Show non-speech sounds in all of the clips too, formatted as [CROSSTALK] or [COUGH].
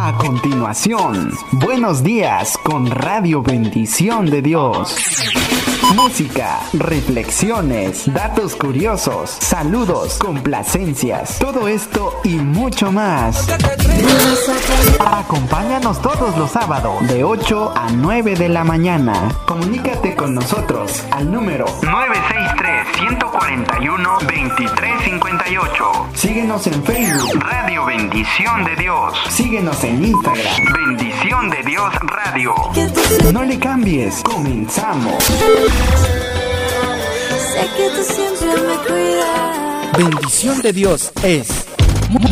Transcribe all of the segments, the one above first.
A continuación, buenos días con Radio Bendición de Dios. Música, reflexiones, datos curiosos, saludos, complacencias, todo esto y mucho más. Acompáñanos todos los sábados de 8 a 9 de la mañana. Comunícate con nosotros al número 963-141-2358. Síguenos en Facebook. Radio Bendición de Dios. Síguenos en Instagram. Bendición de Dios Radio. No le cambies. Comenzamos. Bendición de Dios es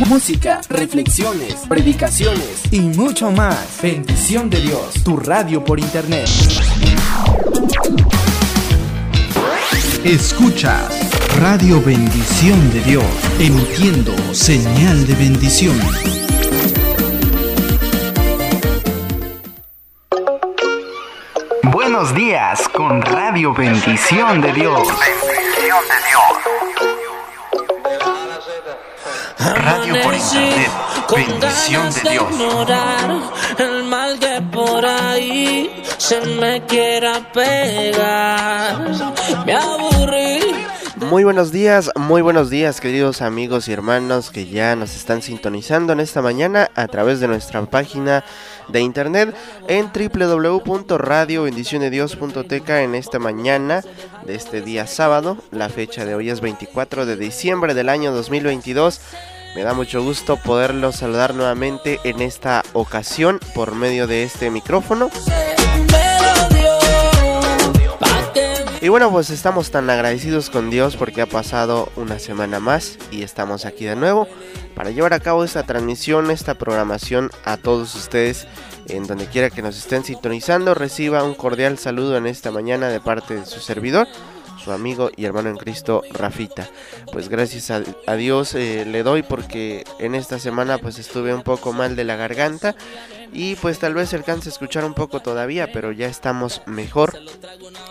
música, reflexiones, predicaciones y mucho más. Bendición de Dios, tu radio por internet. Escuchas Radio Bendición de Dios, emitiendo señal de bendición. Buenos días con Radio Bendición de Dios. Bendición de Dios. Radio por internet. Bendición de Dios. El mal que por ahí se me quiera pegar. Me aburrí. Muy buenos días, muy buenos días queridos amigos y hermanos que ya nos están sintonizando en esta mañana a través de nuestra página de internet en www.radiobendicionedios.tk en esta mañana de este día sábado. La fecha de hoy es 24 de diciembre del año 2022. Me da mucho gusto poderlos saludar nuevamente en esta ocasión por medio de este micrófono. Y bueno, pues estamos tan agradecidos con Dios porque ha pasado una semana más y estamos aquí de nuevo para llevar a cabo esta transmisión, esta programación a todos ustedes en donde quiera que nos estén sintonizando. Reciba un cordial saludo en esta mañana de parte de su servidor su amigo y hermano en Cristo Rafita. Pues gracias a, Dios eh, le doy porque en esta semana pues estuve un poco mal de la garganta y pues tal vez se alcance a escuchar un poco todavía, pero ya estamos mejor.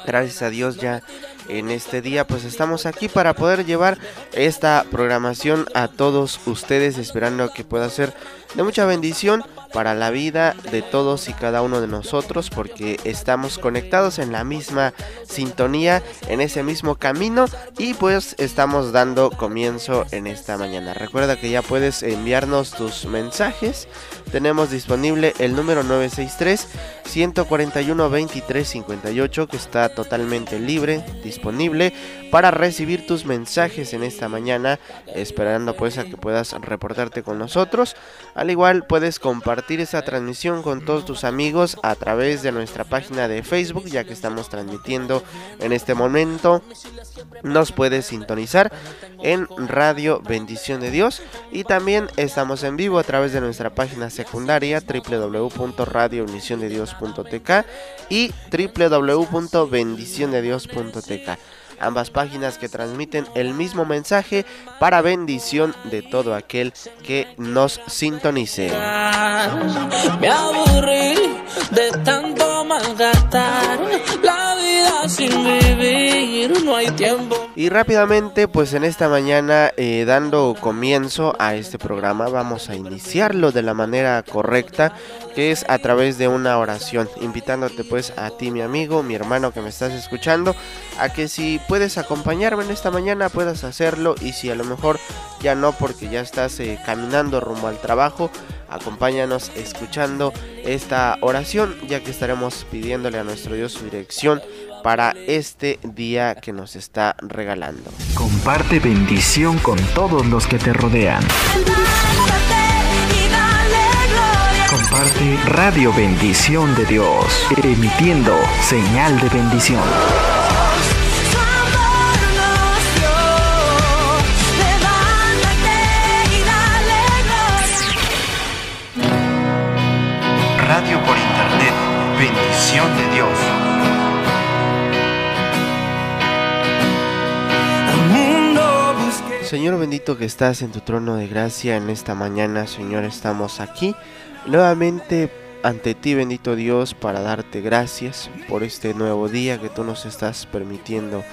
Gracias a Dios ya en este día pues estamos aquí para poder llevar esta programación a todos ustedes esperando que pueda ser de mucha bendición para la vida de todos y cada uno de nosotros porque estamos conectados en la misma sintonía, en ese mismo camino y pues estamos dando comienzo en esta mañana. Recuerda que ya puedes enviarnos tus mensajes. Tenemos disponible el número 963 141 23 58 que está totalmente libre, disponible para recibir tus mensajes en esta mañana, esperando pues a que puedas reportarte con nosotros. Al igual puedes compartir esta transmisión con todos tus amigos a través de nuestra página de Facebook, ya que estamos transmitiendo en este momento. Nos puedes sintonizar en Radio Bendición de Dios y también estamos en vivo a través de nuestra página secundaria www.radiobendiciondedios.tk y www.bendiciondedios.tk ambas páginas que transmiten el mismo mensaje para bendición de todo aquel que nos sintonice. Y rápidamente, pues en esta mañana, eh, dando comienzo a este programa, vamos a iniciarlo de la manera correcta, que es a través de una oración, invitándote pues a ti, mi amigo, mi hermano que me estás escuchando, a que si puedes acompañarme en esta mañana puedas hacerlo y si a lo mejor ya no porque ya estás eh, caminando rumbo al trabajo, acompáñanos escuchando esta oración ya que estaremos pidiéndole a nuestro Dios su dirección para este día que nos está regalando. Comparte bendición con todos los que te rodean. Comparte Radio Bendición de Dios, emitiendo señal de bendición. Señor bendito que estás en tu trono de gracia en esta mañana, Señor, estamos aquí nuevamente ante ti, bendito Dios, para darte gracias por este nuevo día que tú nos estás permitiendo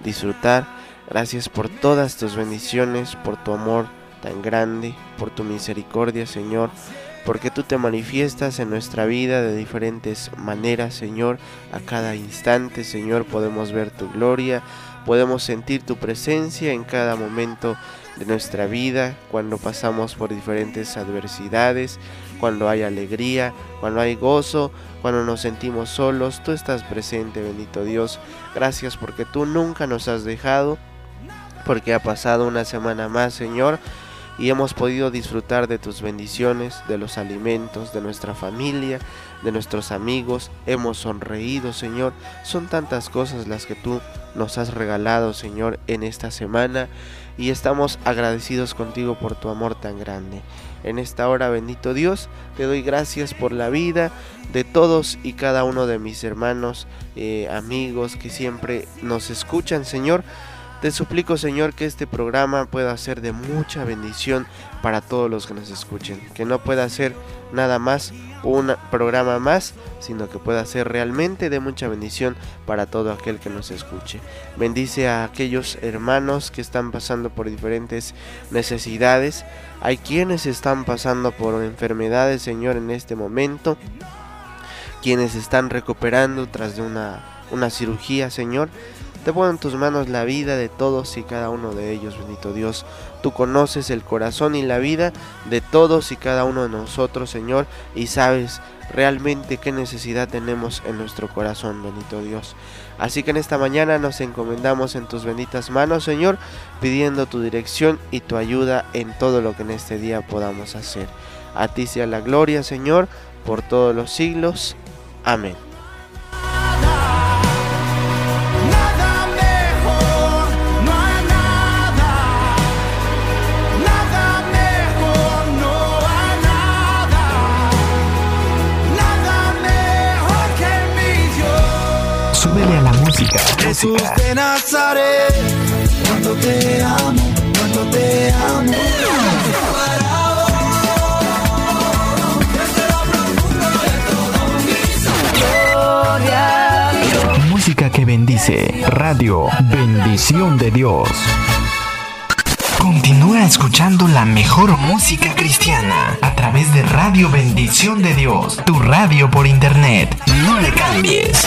disfrutar. Gracias por todas tus bendiciones, por tu amor tan grande, por tu misericordia, Señor, porque tú te manifiestas en nuestra vida de diferentes maneras, Señor. A cada instante, Señor, podemos ver tu gloria, podemos sentir tu presencia en cada momento de nuestra vida, cuando pasamos por diferentes adversidades, cuando hay alegría, cuando hay gozo, cuando nos sentimos solos, tú estás presente, bendito Dios. Gracias porque tú nunca nos has dejado, porque ha pasado una semana más, Señor, y hemos podido disfrutar de tus bendiciones, de los alimentos, de nuestra familia, de nuestros amigos. Hemos sonreído, Señor. Son tantas cosas las que tú nos has regalado, Señor, en esta semana y estamos agradecidos contigo por tu amor tan grande. En esta hora, bendito Dios, te doy gracias por la vida de todos y cada uno de mis hermanos, eh, amigos que siempre nos escuchan, Señor. Te suplico, Señor, que este programa pueda ser de mucha bendición para todos los que nos escuchen. Que no pueda ser nada más un programa más, sino que pueda ser realmente de mucha bendición para todo aquel que nos escuche. Bendice a aquellos hermanos que están pasando por diferentes necesidades. Hay quienes están pasando por enfermedades, Señor, en este momento. Quienes están recuperando tras de una, una cirugía, Señor. Te pongo en tus manos la vida de todos y cada uno de ellos, bendito Dios. Tú conoces el corazón y la vida de todos y cada uno de nosotros, Señor, y sabes realmente qué necesidad tenemos en nuestro corazón, bendito Dios. Así que en esta mañana nos encomendamos en tus benditas manos, Señor, pidiendo tu dirección y tu ayuda en todo lo que en este día podamos hacer. A ti sea la gloria, Señor, por todos los siglos. Amén. Jesús de Nazaret, cuando te amo, cuando te amo. Música que bendice. Radio Bendición de Dios. Continúa escuchando la mejor música cristiana a través de Radio Bendición de Dios, tu radio por internet. No le cambies.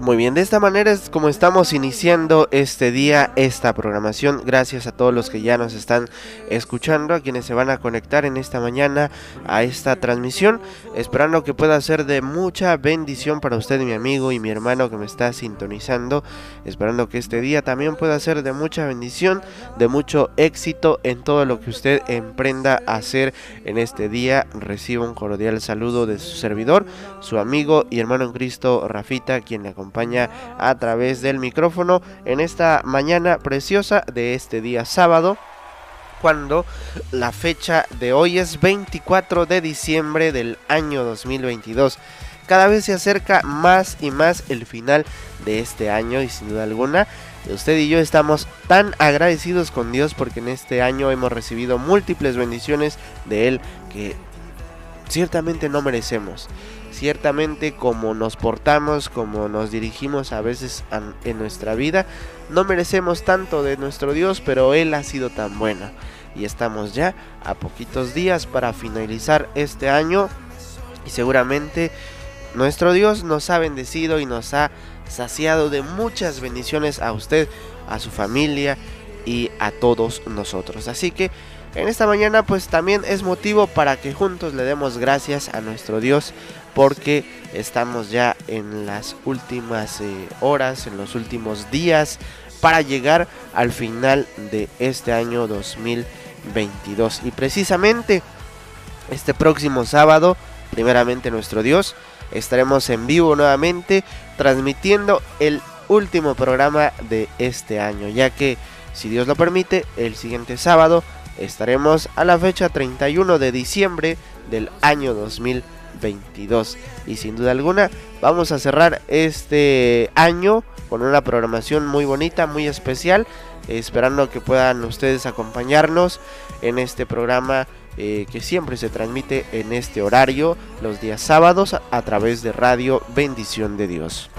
muy bien, de esta manera es como estamos iniciando este día, esta programación. Gracias a todos los que ya nos están escuchando, a quienes se van a conectar en esta mañana a esta transmisión. Esperando que pueda ser de mucha bendición para usted, mi amigo y mi hermano que me está sintonizando. Esperando que este día también pueda ser de mucha bendición, de mucho éxito en todo lo que usted emprenda a hacer en este día. Reciba un cordial saludo de su servidor, su amigo y hermano en Cristo, Rafita, quien le acompaña a través del micrófono en esta mañana preciosa de este día sábado cuando la fecha de hoy es 24 de diciembre del año 2022. Cada vez se acerca más y más el final de este año y sin duda alguna usted y yo estamos tan agradecidos con Dios porque en este año hemos recibido múltiples bendiciones de Él que ciertamente no merecemos ciertamente como nos portamos, como nos dirigimos a veces en nuestra vida, no merecemos tanto de nuestro Dios, pero Él ha sido tan bueno. Y estamos ya a poquitos días para finalizar este año y seguramente nuestro Dios nos ha bendecido y nos ha saciado de muchas bendiciones a usted, a su familia y a todos nosotros. Así que en esta mañana pues también es motivo para que juntos le demos gracias a nuestro Dios porque estamos ya en las últimas eh, horas, en los últimos días para llegar al final de este año 2022. Y precisamente este próximo sábado, primeramente nuestro Dios, estaremos en vivo nuevamente transmitiendo el último programa de este año, ya que si Dios lo permite, el siguiente sábado estaremos a la fecha 31 de diciembre del año 2022 22. Y sin duda alguna vamos a cerrar este año con una programación muy bonita, muy especial. Esperando que puedan ustedes acompañarnos en este programa eh, que siempre se transmite en este horario los días sábados a través de Radio Bendición de Dios.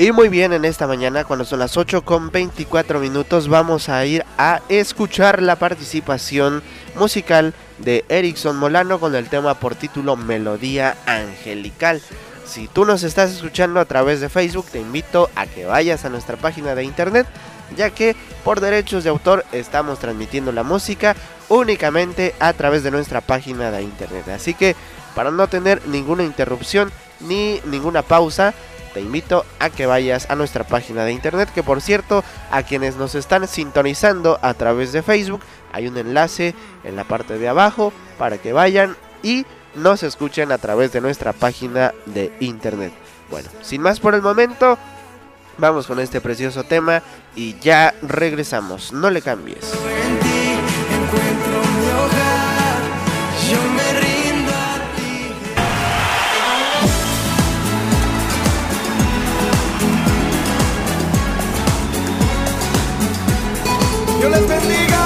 Y muy bien, en esta mañana, cuando son las 8 con 24 minutos, vamos a ir a escuchar la participación musical de Erickson Molano con el tema por título Melodía Angelical. Si tú nos estás escuchando a través de Facebook, te invito a que vayas a nuestra página de internet, ya que por derechos de autor estamos transmitiendo la música únicamente a través de nuestra página de internet. Así que para no tener ninguna interrupción ni ninguna pausa, te invito a que vayas a nuestra página de internet, que por cierto, a quienes nos están sintonizando a través de Facebook, hay un enlace en la parte de abajo para que vayan y nos escuchen a través de nuestra página de internet. Bueno, sin más por el momento, vamos con este precioso tema y ya regresamos. No le cambies. Les bendiga.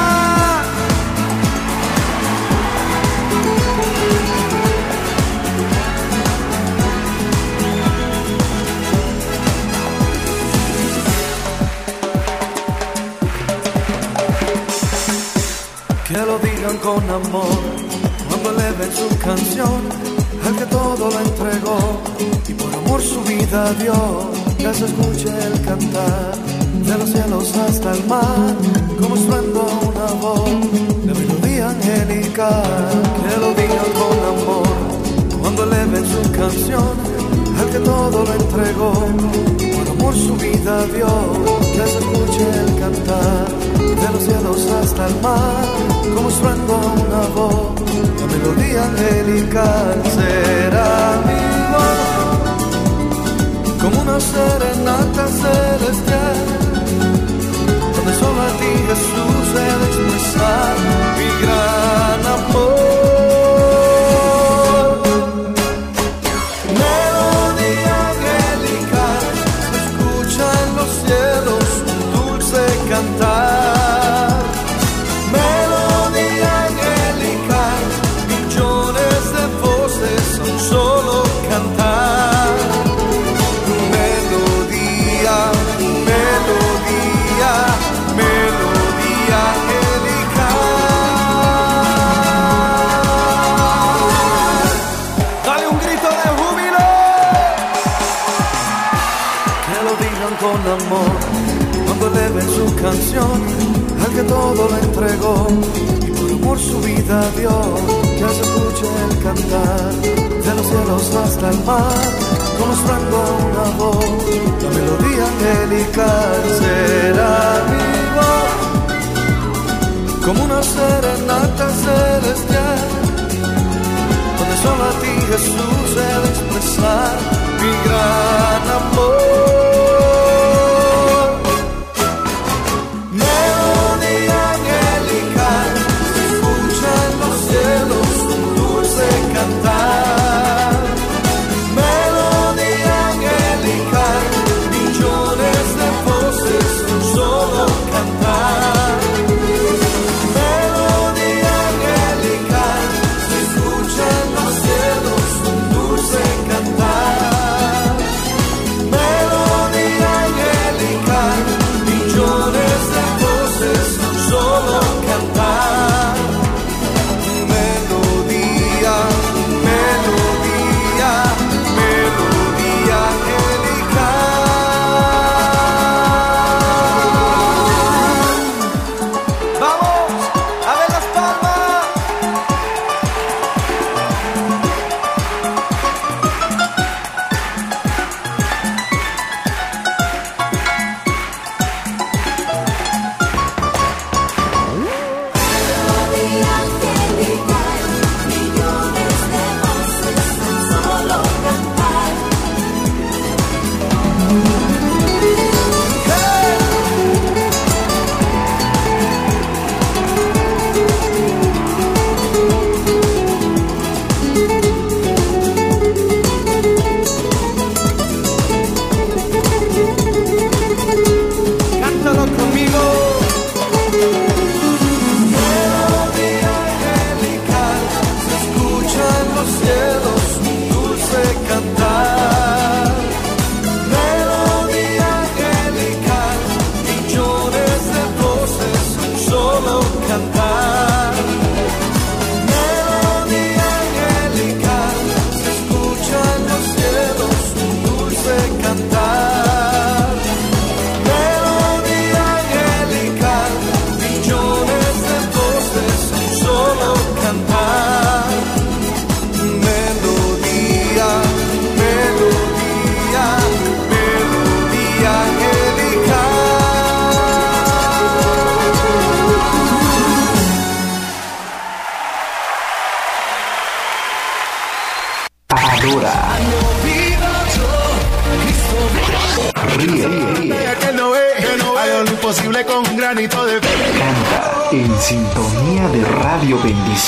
Que lo digan con amor cuando eleven su canción al que todo lo entregó y por amor su vida dio. Que se escuche el cantar de los cielos hasta el mar, como suendo una voz de melodía angelical, que lo digan con amor, cuando eleven su canción, al que todo lo entregó, por amor su vida dio, que se escuche el cantar, de los cielos hasta el mar, como suendo una voz de melodía angelical, será mi voz, como una serenata celestial ti Jesús he de expresar mi gran amor. Con amor cuando eleven su canción al que todo lo entregó y por amor su vida dio. Que se escuche el cantar de los cielos hasta el mar mostrando una voz, la melodía angelical será voz, como una serenata celestial, donde solo a ti Jesús de expresar mi gran amor.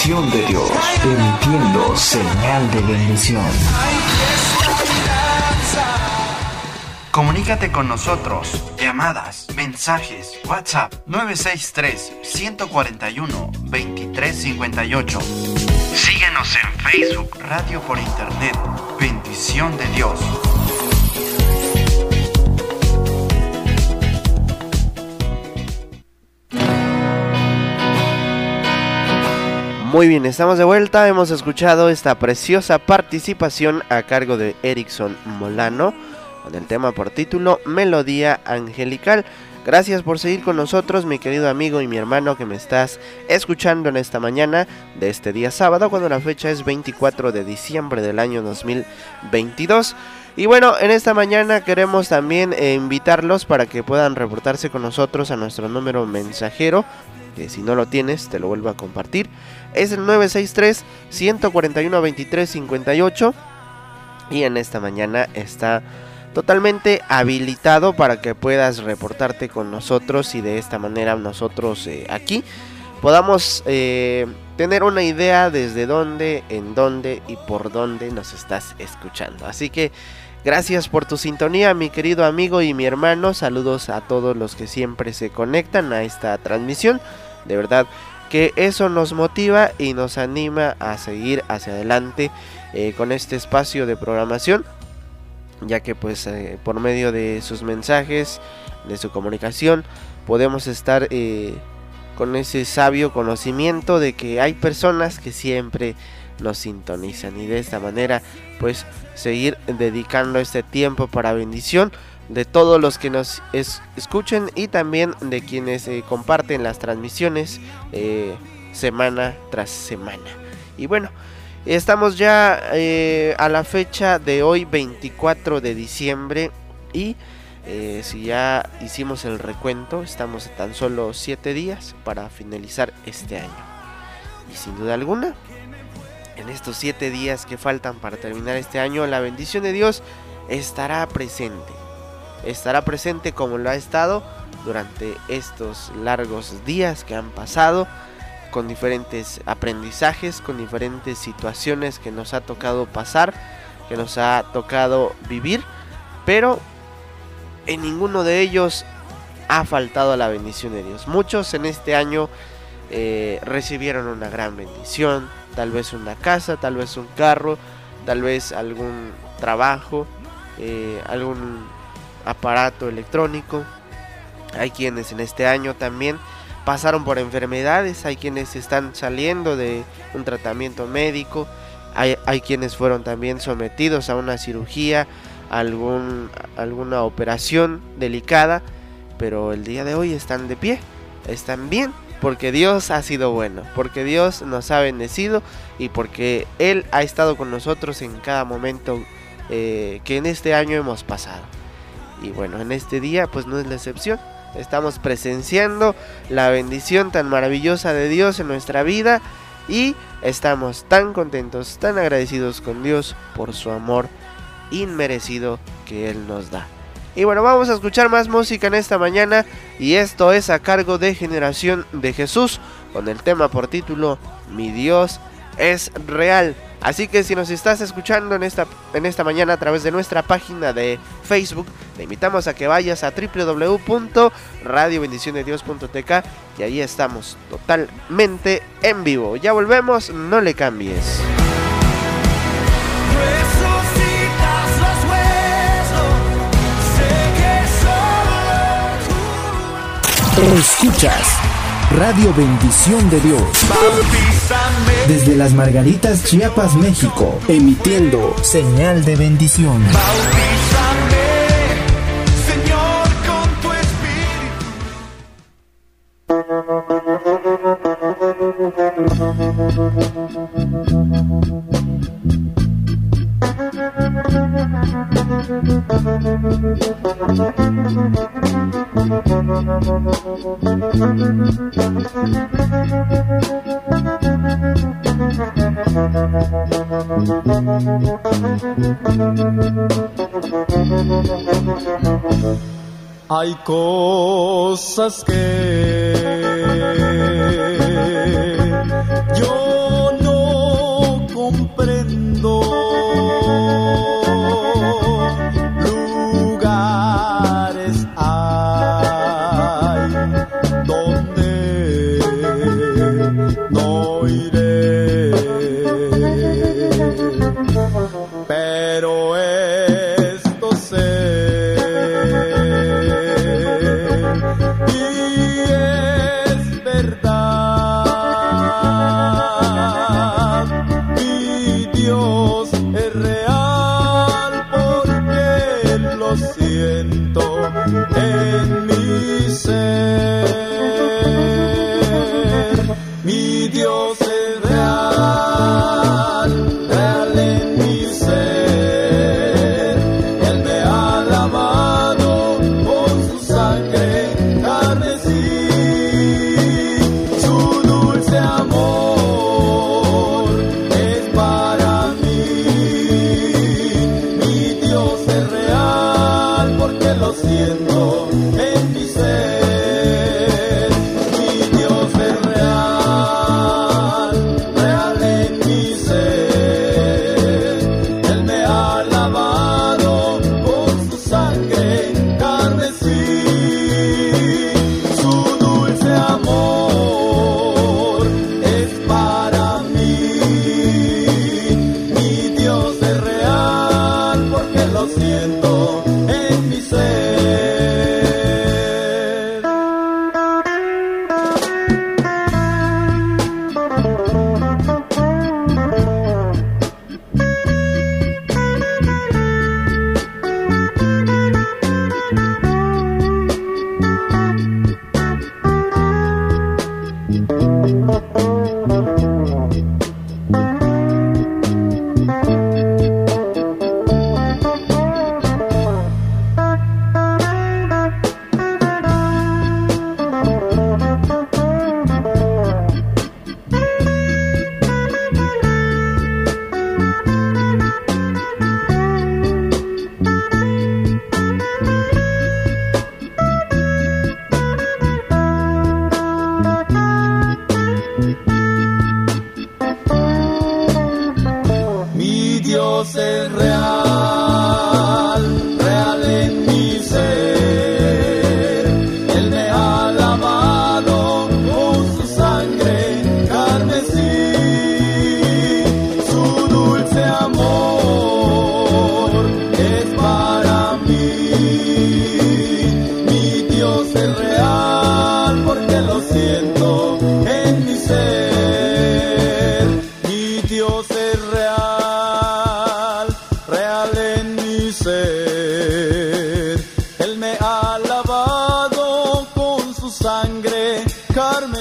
Bendición de Dios, emitiendo señal de bendición. Comunícate con nosotros. Llamadas, mensajes, WhatsApp 963-141-2358. Síguenos en Facebook, Radio por Internet. Bendición de Dios. Muy bien, estamos de vuelta. Hemos escuchado esta preciosa participación a cargo de Erickson Molano con el tema por título Melodía Angelical. Gracias por seguir con nosotros, mi querido amigo y mi hermano que me estás escuchando en esta mañana de este día sábado, cuando la fecha es 24 de diciembre del año 2022. Y bueno, en esta mañana queremos también eh, invitarlos para que puedan reportarse con nosotros a nuestro número mensajero, que si no lo tienes te lo vuelvo a compartir. Es el 963 141 23 58 y en esta mañana está totalmente habilitado para que puedas reportarte con nosotros y de esta manera nosotros eh, aquí podamos eh, tener una idea desde dónde, en dónde y por dónde nos estás escuchando. Así que gracias por tu sintonía, mi querido amigo y mi hermano. Saludos a todos los que siempre se conectan a esta transmisión. De verdad que eso nos motiva y nos anima a seguir hacia adelante eh, con este espacio de programación ya que pues eh, por medio de sus mensajes, de su comunicación, podemos estar eh, con ese sabio conocimiento de que hay personas que siempre nos sintonizan y de esta manera pues seguir dedicando este tiempo para bendición de todos los que nos escuchen y también de quienes eh, comparten las transmisiones semana tras semana. Y bueno, Estamos ya eh, a la fecha de hoy, 24 de diciembre. Y eh, si ya hicimos el recuento, estamos tan solo 7 días para finalizar este año. Y sin duda alguna, en estos 7 días que faltan para terminar este año, la bendición de Dios estará presente. Estará presente como lo ha estado durante estos largos días que han pasado con diferentes aprendizajes, con diferentes situaciones que nos ha tocado pasar, que nos ha tocado vivir, pero en ninguno de ellos ha faltado la bendición de Dios. Muchos en este año eh, recibieron una gran bendición, tal vez una casa, tal vez un carro, tal vez algún trabajo, eh, algún aparato electrónico. Hay quienes en este año también pasaron por enfermedades, hay quienes están saliendo de un tratamiento médico, hay, quienes fueron también sometidos a una cirugía, algún, alguna operación delicada, pero el día de hoy están de pie, están bien, porque Dios ha sido bueno, porque Dios nos ha bendecido y porque Él ha estado con nosotros en cada momento eh, que en este año hemos pasado. Y bueno, en este día pues no es la excepción. Estamos presenciando la bendición tan maravillosa de Dios en nuestra vida y estamos tan contentos, tan agradecidos con Dios por su amor inmerecido que Él nos da. Y bueno, vamos a escuchar más música en esta mañana y esto es a cargo de Generación de Jesús con el tema por título Mi Dios es real. Así que si nos estás escuchando en esta, en esta mañana a través de nuestra página de Facebook, te invitamos a que vayas a www.radiobendiciondedios.tk y ahí estamos totalmente en vivo. Ya volvemos, no le cambies. Escuchas Radio Bendición de Dios. Desde las Margaritas, Chiapas, México. Emitiendo señal de bendición. Hay cosas que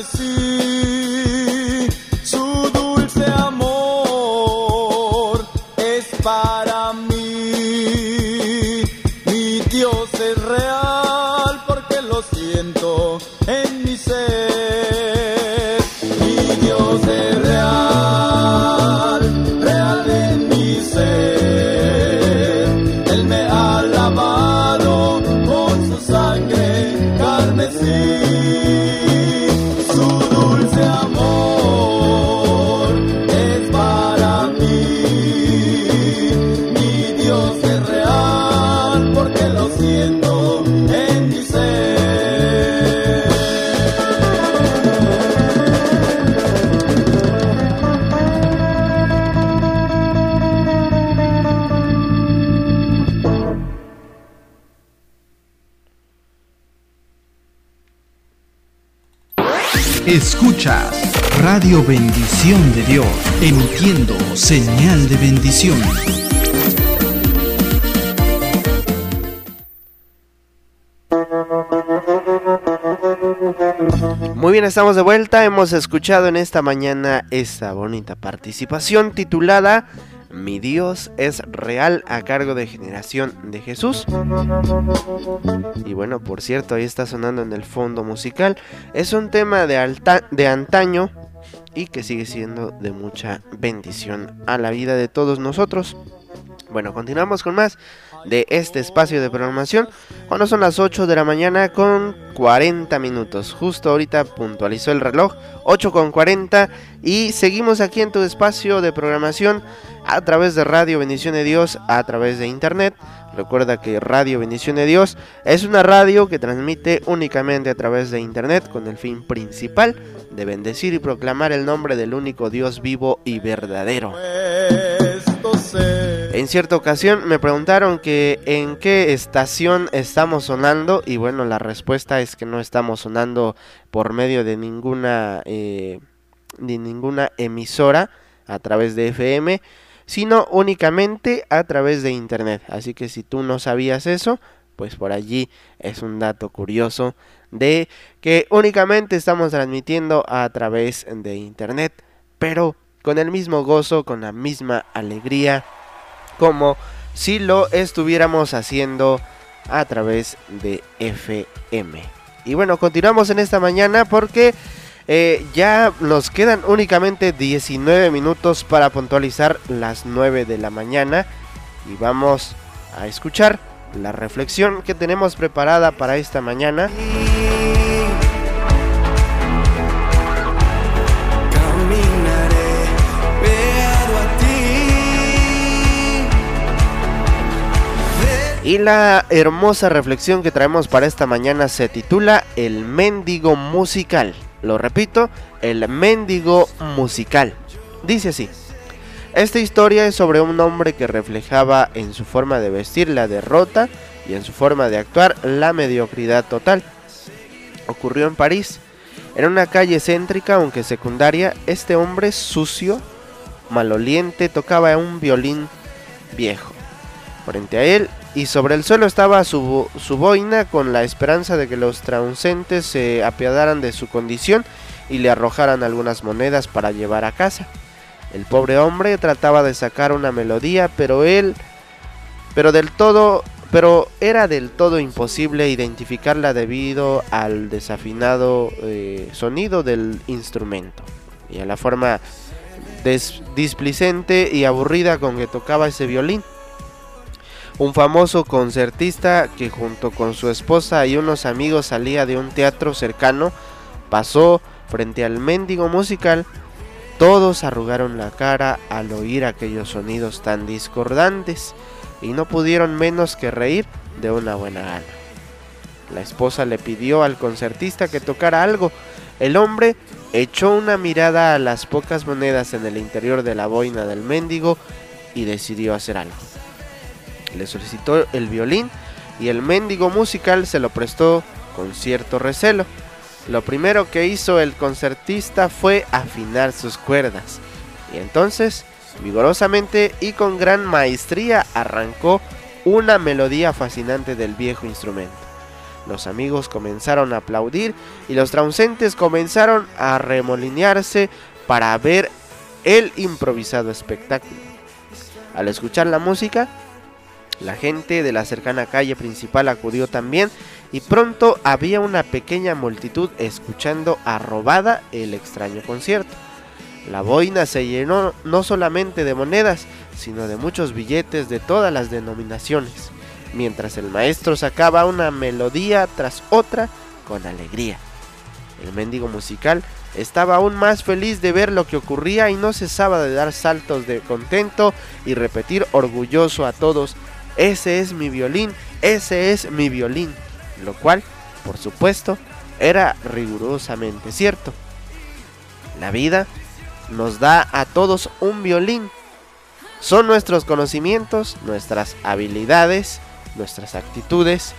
see. Radio Bendición de Dios, emitiendo señal de bendición. Muy bien, estamos de vuelta. Hemos escuchado en esta mañana esta bonita participación titulada mi Dios es real a cargo de Generación de Jesús. Y bueno, por cierto, ahí está sonando en el fondo musical. Es un tema de, de antaño y que sigue siendo de mucha bendición a la vida de todos nosotros. Bueno, continuamos con más de este espacio de programación. Cuando son las 8 de la mañana con 40 minutos. Justo ahorita puntualizó el reloj, 8 con 40. Y seguimos aquí en tu espacio de programación a través de Radio Bendición de Dios, a través de Internet. Recuerda que Radio Bendición de Dios es una radio que transmite únicamente a través de Internet con el fin principal de bendecir y proclamar el nombre del único Dios vivo y verdadero. En cierta ocasión me preguntaron que en qué estación estamos sonando y bueno, la respuesta es que no estamos sonando por medio de ninguna, eh, de ninguna emisora a través de FM sino únicamente a través de internet. Así que si tú no sabías eso, pues por allí es un dato curioso de que únicamente estamos transmitiendo a través de internet, pero con el mismo gozo, con la misma alegría, como si lo estuviéramos haciendo a través de FM. Y bueno, continuamos en esta mañana porque eh, ya nos quedan únicamente 19 minutos para puntualizar las 9 de la mañana y vamos a escuchar la reflexión que tenemos preparada para esta mañana. Y la hermosa reflexión que traemos para esta mañana se titula El mendigo musical. Lo repito, el mendigo musical. Dice así. Esta historia es sobre un hombre que reflejaba en su forma de vestir la derrota y en su forma de actuar la mediocridad total. Ocurrió en París En una calle céntrica, aunque secundaria, este hombre sucio, maloliente, tocaba un violín viejo. Frente a él y sobre el suelo estaba su, su boina con la esperanza de que los transeúntes se apiadaran de su condición y le arrojaran algunas monedas para llevar a casa. El pobre hombre trataba de sacar una melodía, pero él pero del todo pero era del todo imposible identificarla debido al desafinado eh, sonido del instrumento y a la forma displicente y aburrida con que tocaba ese violín. Un famoso concertista que junto con su esposa y unos amigos salía de un teatro cercano pasó frente al mendigo musical. Todos arrugaron la cara al oír aquellos sonidos tan discordantes y no pudieron menos que reír de una buena gana. La esposa le pidió al concertista que tocara algo. El hombre echó una mirada a las pocas monedas en el interior de la boina del mendigo y decidió hacer algo. Le solicitó el violín y el mendigo musical se lo prestó con cierto recelo. Lo primero que hizo el concertista fue afinar sus cuerdas y entonces Vigorosamente y con gran maestría arrancó una melodía fascinante del viejo instrumento. Los amigos comenzaron a aplaudir y los transeúntes comenzaron a remolinearse para ver el improvisado espectáculo. Al escuchar la música, la gente de la cercana calle principal acudió también y pronto había una pequeña multitud escuchando arrobada el extraño concierto. La boina se llenó no solamente de monedas, sino de muchos billetes de todas las denominaciones, mientras el maestro sacaba una melodía tras otra con alegría. El mendigo musical estaba aún más feliz de ver lo que ocurría y no cesaba de dar saltos de contento y repetir orgulloso a todos, ese es mi violín, ese es mi violín, lo cual, por supuesto, era rigurosamente cierto. La vida nos da a todos un violín. Son nuestros conocimientos, nuestras habilidades, nuestras actitudes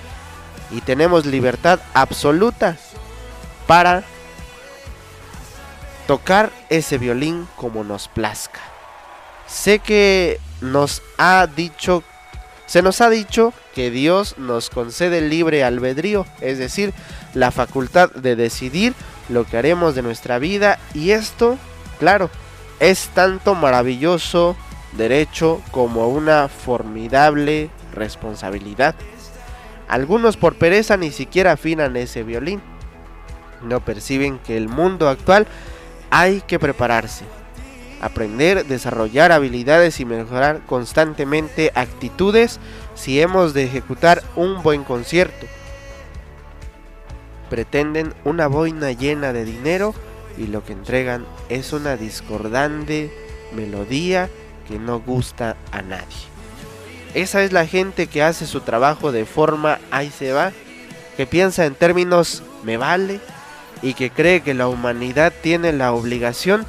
y tenemos libertad absoluta para tocar ese violín como nos plazca. Sé que nos ha dicho, se nos ha dicho que Dios nos concede libre albedrío, es decir, la facultad de decidir lo que haremos de nuestra vida y esto Claro, es tanto maravilloso derecho como una formidable responsabilidad. Algunos por pereza ni siquiera afinan ese violín. No perciben que el mundo actual hay que prepararse, aprender, desarrollar habilidades y mejorar constantemente actitudes si hemos de ejecutar un buen concierto. Pretenden una boina llena de dinero y lo que entregan es una discordante melodía que no gusta a nadie. Esa es la gente que hace su trabajo de forma ahí se va, que piensa en términos me vale y que cree que la humanidad tiene la obligación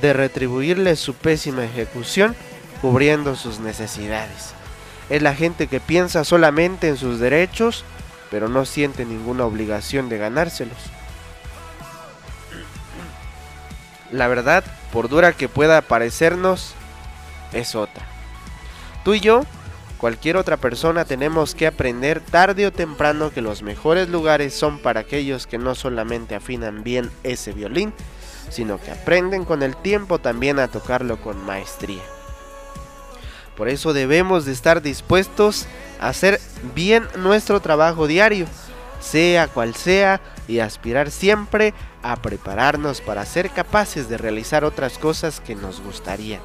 de retribuirle su pésima ejecución cubriendo sus necesidades. Es la gente que piensa solamente en sus derechos, pero no siente ninguna obligación de ganárselos. la verdad, por dura que pueda parecernos, es otra. Tú y yo, cualquier otra persona, tenemos que aprender tarde o temprano que los mejores lugares son para aquellos que no solamente afinan bien ese violín, sino que aprenden con el tiempo también a tocarlo con maestría. Por eso debemos de estar dispuestos a hacer bien nuestro trabajo diario, sea cual sea, y aspirar siempre a prepararnos para ser capaces de realizar otras cosas que nos gustarían.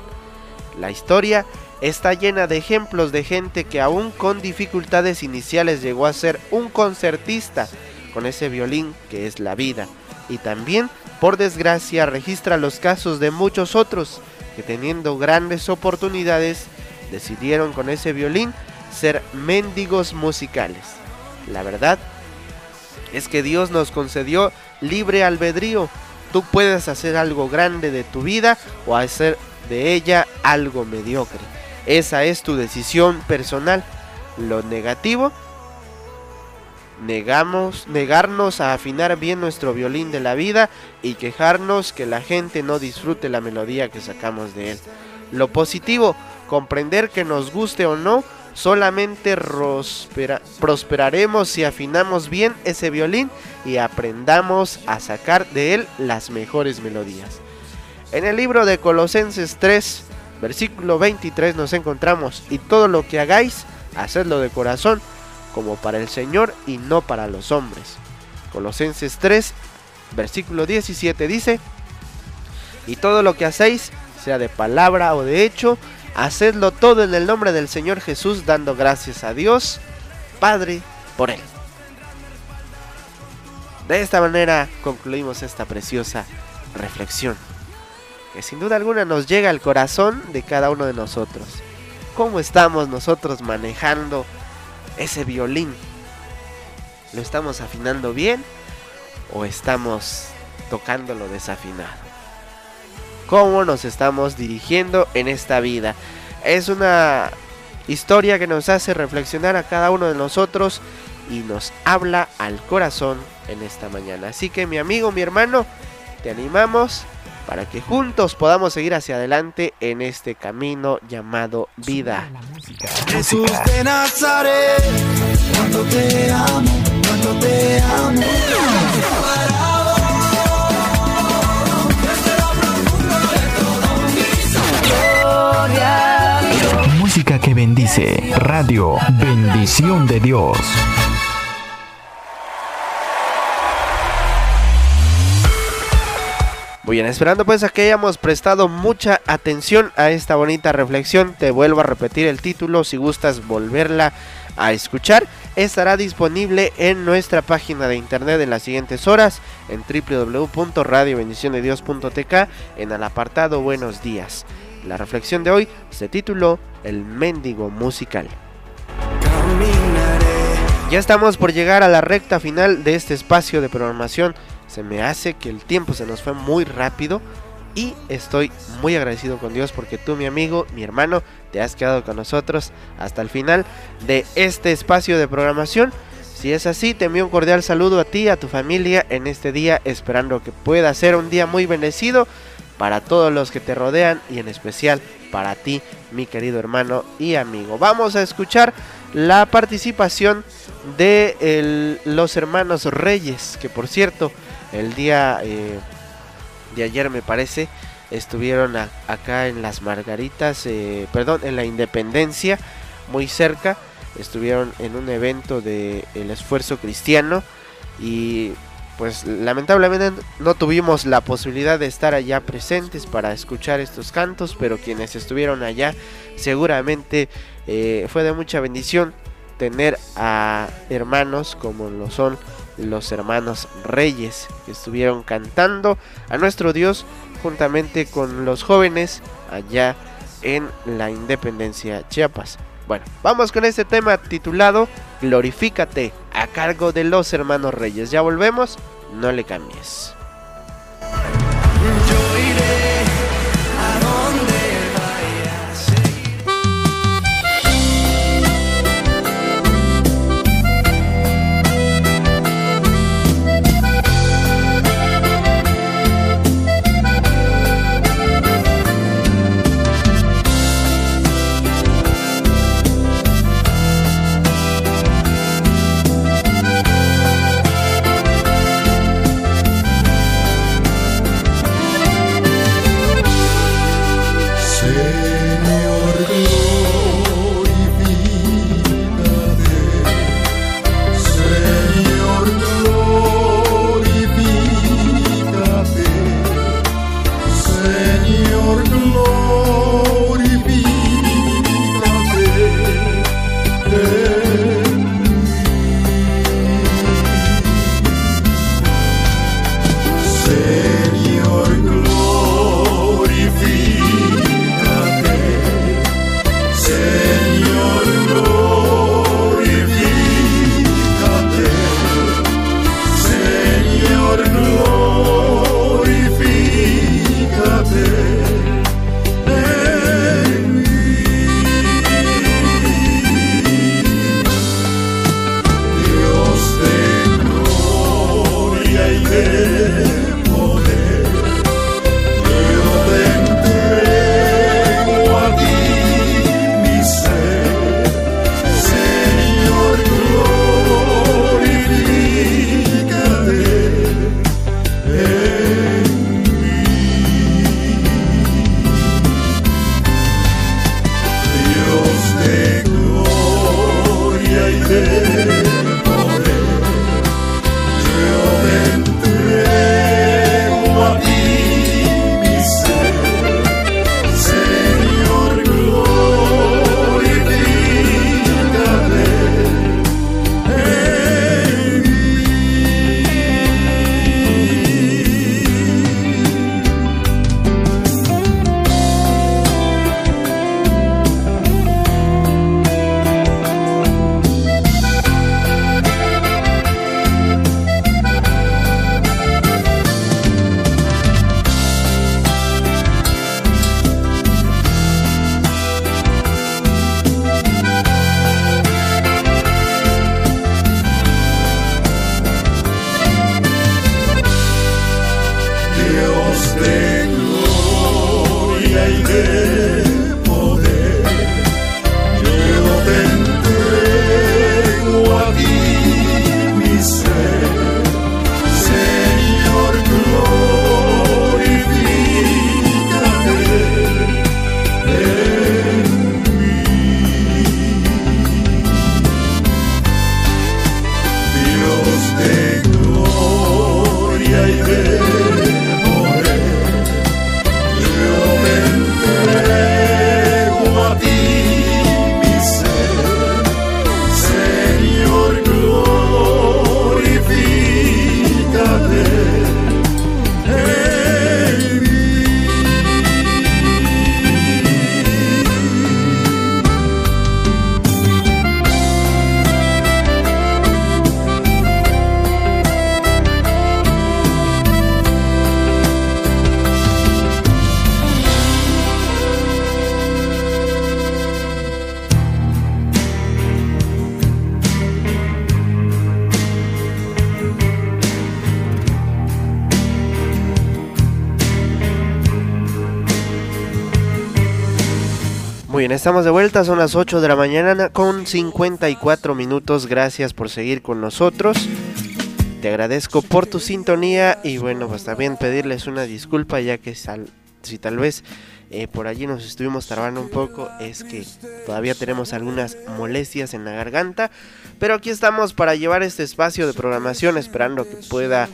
La historia está llena de ejemplos de gente que aún con dificultades iniciales llegó a ser un concertista con ese violín que es la vida. Y también, por desgracia, registra los casos de muchos otros que teniendo grandes oportunidades decidieron con ese violín ser mendigos musicales. La verdad es que Dios nos concedió libre albedrío. Tú puedes hacer algo grande de tu vida o hacer de ella algo mediocre. Esa es tu decisión personal. Lo negativo negamos, negarnos a afinar bien nuestro violín de la vida y quejarnos que la gente no disfrute la melodía que sacamos de él. Lo positivo, comprender que nos guste o no, solamente prosperaremos si afinamos bien ese violín y aprendamos a sacar de él las mejores melodías. En el libro de Colosenses 3, versículo 23 nos encontramos, y todo lo que hagáis, hacedlo de corazón, como para el Señor y no para los hombres. Colosenses 3, versículo 17 dice, y todo lo que hacéis, sea de palabra o de hecho, hacedlo todo en el nombre del Señor Jesús, dando gracias a Dios, Padre, por Él. De esta manera concluimos esta preciosa reflexión, que sin duda alguna nos llega al corazón de cada uno de nosotros. ¿Cómo estamos nosotros manejando ese violín? ¿Lo estamos afinando bien o estamos tocándolo desafinado? cómo nos estamos dirigiendo en esta vida. Es una historia que nos hace reflexionar a cada uno de nosotros y nos habla al corazón en esta mañana. Así que mi amigo, mi hermano, te animamos para que juntos podamos seguir hacia adelante en este camino llamado vida. Jesús de Nazaret, cuando te amo, cuando te amo. Música que bendice. Radio Bendición de Dios. Muy bien, esperando pues a que hayamos prestado mucha atención a esta bonita reflexión, te vuelvo a repetir el título si gustas volverla a escuchar. Estará disponible en nuestra página de internet en las siguientes horas en www.radiobendiciondedios.tk en el apartado Buenos días. La reflexión de hoy se tituló El mendigo musical. Ya estamos por llegar a la recta final de este espacio de programación. Se me hace que el tiempo se nos fue muy rápido y estoy muy agradecido con Dios porque tú, mi amigo, mi hermano, te has quedado con nosotros hasta el final de este espacio de programación. Si es así, te envío un cordial saludo a ti, a tu familia en este día, esperando que pueda ser un día muy bendecido para todos los que te rodean y en especial para ti, mi querido hermano y amigo. Vamos a escuchar la participación de los hermanos Reyes, que por cierto, el día eh, de ayer me parece, estuvieron acá en las Margaritas, eh, perdón, en la Independencia, muy cerca, estuvieron en un evento de el esfuerzo cristiano y pues lamentablemente no tuvimos la posibilidad de estar allá presentes para escuchar estos cantos, pero quienes estuvieron allá seguramente eh, fue de mucha bendición tener a hermanos como lo son los hermanos reyes que estuvieron cantando a nuestro Dios juntamente con los jóvenes allá en la Independencia Chiapas. Bueno, vamos con este tema titulado Glorifícate a cargo de los hermanos Reyes. Ya volvemos, no le cambies. Estamos de vuelta, son las 8 de la mañana con 54 minutos. Gracias por seguir con nosotros. Te agradezco por tu sintonía y bueno, pues también pedirles una disculpa ya que si tal vez eh, por allí nos estuvimos trabando un poco, es que todavía tenemos algunas molestias en la garganta, pero aquí estamos para llevar este espacio de programación esperando que pueda,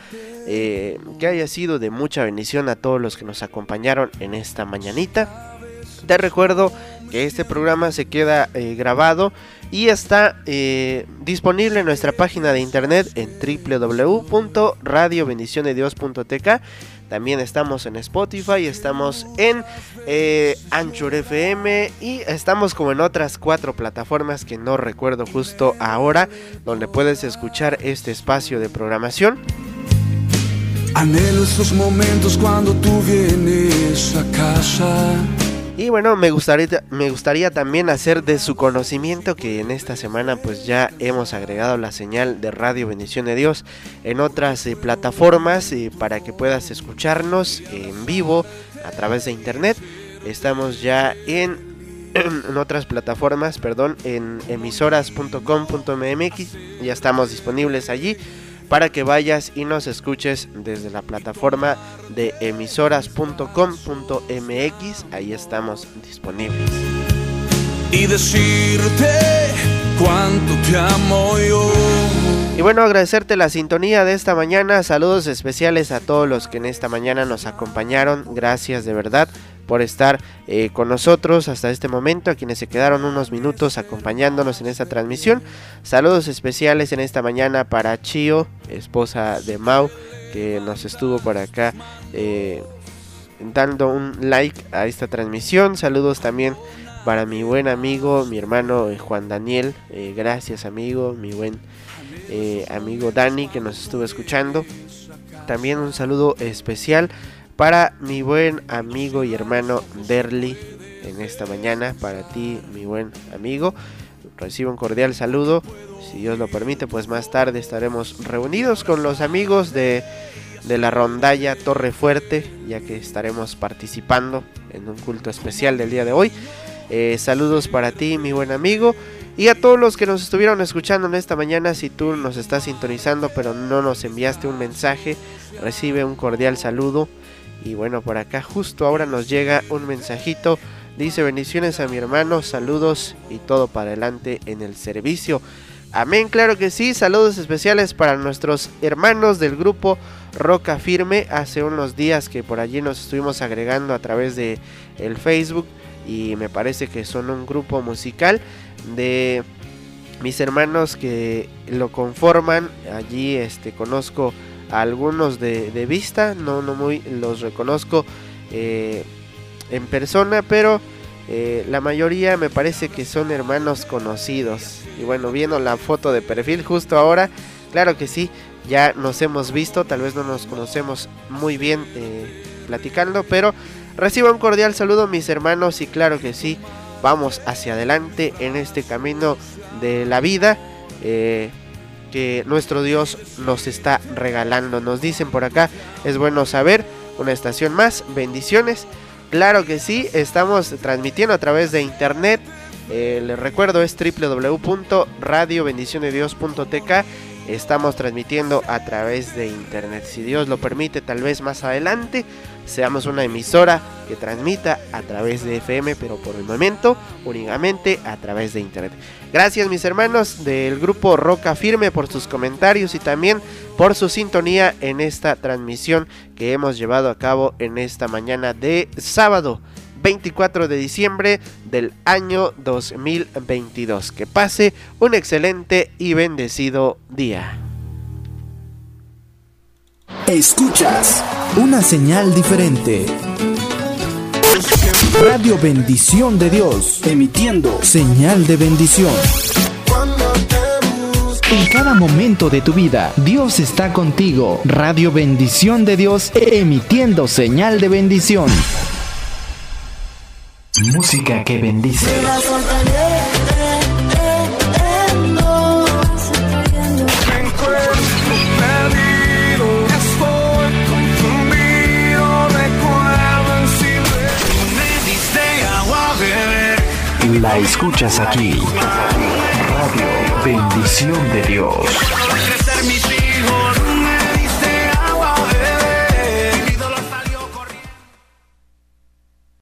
eh, que haya sido de mucha bendición a todos los que nos acompañaron en esta mañanita. Te recuerdo que este programa se queda eh, grabado y está eh, disponible en nuestra página de internet en www.radiobendicionedios.tk. También estamos en Spotify, estamos en eh, Anchor FM y estamos como en otras cuatro plataformas que no recuerdo justo ahora, donde puedes escuchar este espacio de programación. Anhelo esos momentos cuando tú vienes a casa y bueno, me gustaría, me gustaría también hacer de su conocimiento que en esta semana pues ya hemos agregado la señal de Radio Bendición de Dios en otras eh, plataformas eh, para que puedas escucharnos en vivo a través de internet. Estamos ya en, [CLEARS THROAT] en otras plataformas, perdón, en emisoras.com.mx, ya estamos disponibles allí para que vayas y nos escuches desde la plataforma de emisoras.com.mx. Ahí estamos disponibles. Y decirte cuánto te amo yo. Y bueno, agradecerte la sintonía de esta mañana. Saludos especiales a todos los que en esta mañana nos acompañaron. Gracias de verdad por estar eh, con nosotros hasta este momento, a quienes se quedaron unos minutos acompañándonos en esta transmisión. Saludos especiales en esta mañana para Chio, esposa de Mau, que nos estuvo por acá eh, dando un like a esta transmisión. Saludos también para mi buen amigo, mi hermano eh, Juan Daniel. gracias amigo, mi buen amigo Dani que nos estuvo escuchando. También un saludo especial mi buen amigo y hermano Derly en esta mañana. Para ti, mi buen amigo, recibo un cordial saludo. Si Dios lo permite, pues más tarde estaremos reunidos con los amigos de, de la rondalla Torre Fuerte, ya que estaremos participando en un culto especial del día de hoy. Eh, saludos para ti, mi buen amigo. Y a todos los que nos estuvieron escuchando en esta mañana, si tú nos estás sintonizando pero no nos enviaste un mensaje, recibe un cordial saludo. Y bueno, por acá justo ahora nos llega un mensajito. Dice bendiciones a mi hermano, saludos y todo para adelante en el servicio. Amén, claro que sí. Saludos especiales para nuestros hermanos del grupo Roca Firme. Hace unos días que por allí nos estuvimos agregando a través de el Facebook y me parece que son un grupo musical de mis hermanos que lo conforman. Allí este conozco algunos de, vista, no, no muy los reconozco eh, en persona, pero eh, la mayoría me parece que son hermanos conocidos. Y bueno, viendo la foto de perfil justo ahora, claro que sí, ya nos hemos visto, tal vez no nos conocemos muy bien eh, platicando, pero recibo un cordial saludo mis hermanos y claro que sí, vamos hacia adelante en este camino de la vida nuestro Dios nos está regalando. Nos dicen por acá, es bueno saber una estación más. Bendiciones. Claro que sí, estamos transmitiendo a través de internet. Eh, les recuerdo es www.radiobendicionedios.tk Estamos transmitiendo a través de internet. Si Dios lo permite, tal vez más adelante seamos una emisora que transmita a través de FM, pero por el momento únicamente a través de internet. Gracias mis hermanos del grupo Roca Firme por sus comentarios y también por su sintonía en esta transmisión que hemos llevado a cabo en esta mañana de sábado. 24 de diciembre del año 2022. Que pase un excelente y bendecido día. Escuchas una señal diferente. Radio Bendición de Dios, emitiendo señal de bendición. En cada momento de tu vida, Dios está contigo. Radio Bendición de Dios, emitiendo señal de bendición. Música que bendice. La escuchas aquí. Radio Bendición de Dios.